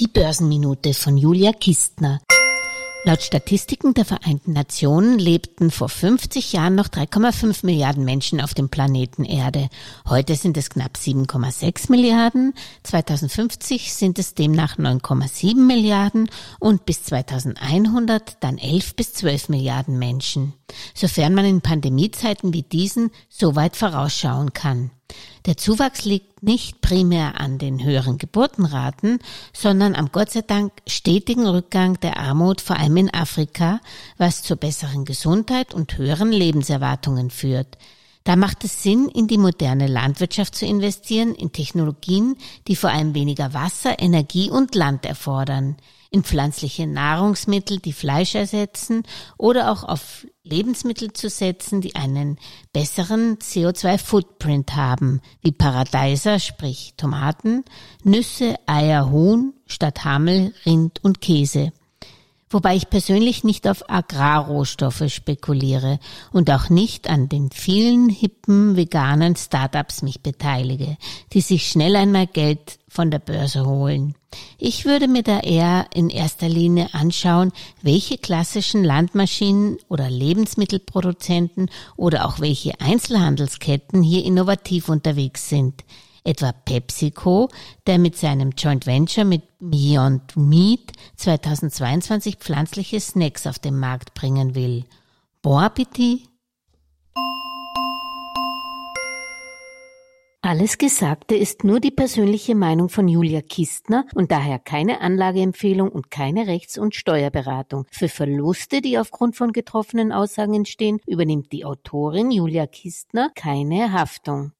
Die Börsenminute von Julia Kistner. Laut Statistiken der Vereinten Nationen lebten vor 50 Jahren noch 3,5 Milliarden Menschen auf dem Planeten Erde. Heute sind es knapp 7,6 Milliarden, 2050 sind es demnach 9,7 Milliarden und bis 2100 dann 11 bis 12 Milliarden Menschen. Sofern man in Pandemiezeiten wie diesen so weit vorausschauen kann. Der Zuwachs liegt nicht primär an den höheren Geburtenraten, sondern am Gott sei Dank stetigen Rückgang der Armut, vor allem in Afrika, was zur besseren Gesundheit und höheren Lebenserwartungen führt. Da macht es Sinn, in die moderne Landwirtschaft zu investieren, in Technologien, die vor allem weniger Wasser, Energie und Land erfordern, in pflanzliche Nahrungsmittel, die Fleisch ersetzen oder auch auf Lebensmittel zu setzen, die einen besseren CO2-Footprint haben, wie Paradeiser, sprich Tomaten, Nüsse, Eier, Huhn statt Hammel, Rind und Käse wobei ich persönlich nicht auf Agrarrohstoffe spekuliere und auch nicht an den vielen hippen veganen Startups mich beteilige, die sich schnell einmal Geld von der Börse holen. Ich würde mir da eher in erster Linie anschauen, welche klassischen Landmaschinen oder Lebensmittelproduzenten oder auch welche Einzelhandelsketten hier innovativ unterwegs sind etwa PepsiCo, der mit seinem Joint Venture mit Beyond Meat 2022 pflanzliche Snacks auf den Markt bringen will. Bon Appetit! Alles Gesagte ist nur die persönliche Meinung von Julia Kistner und daher keine Anlageempfehlung und keine Rechts- und Steuerberatung. Für Verluste, die aufgrund von getroffenen Aussagen entstehen, übernimmt die Autorin Julia Kistner keine Haftung.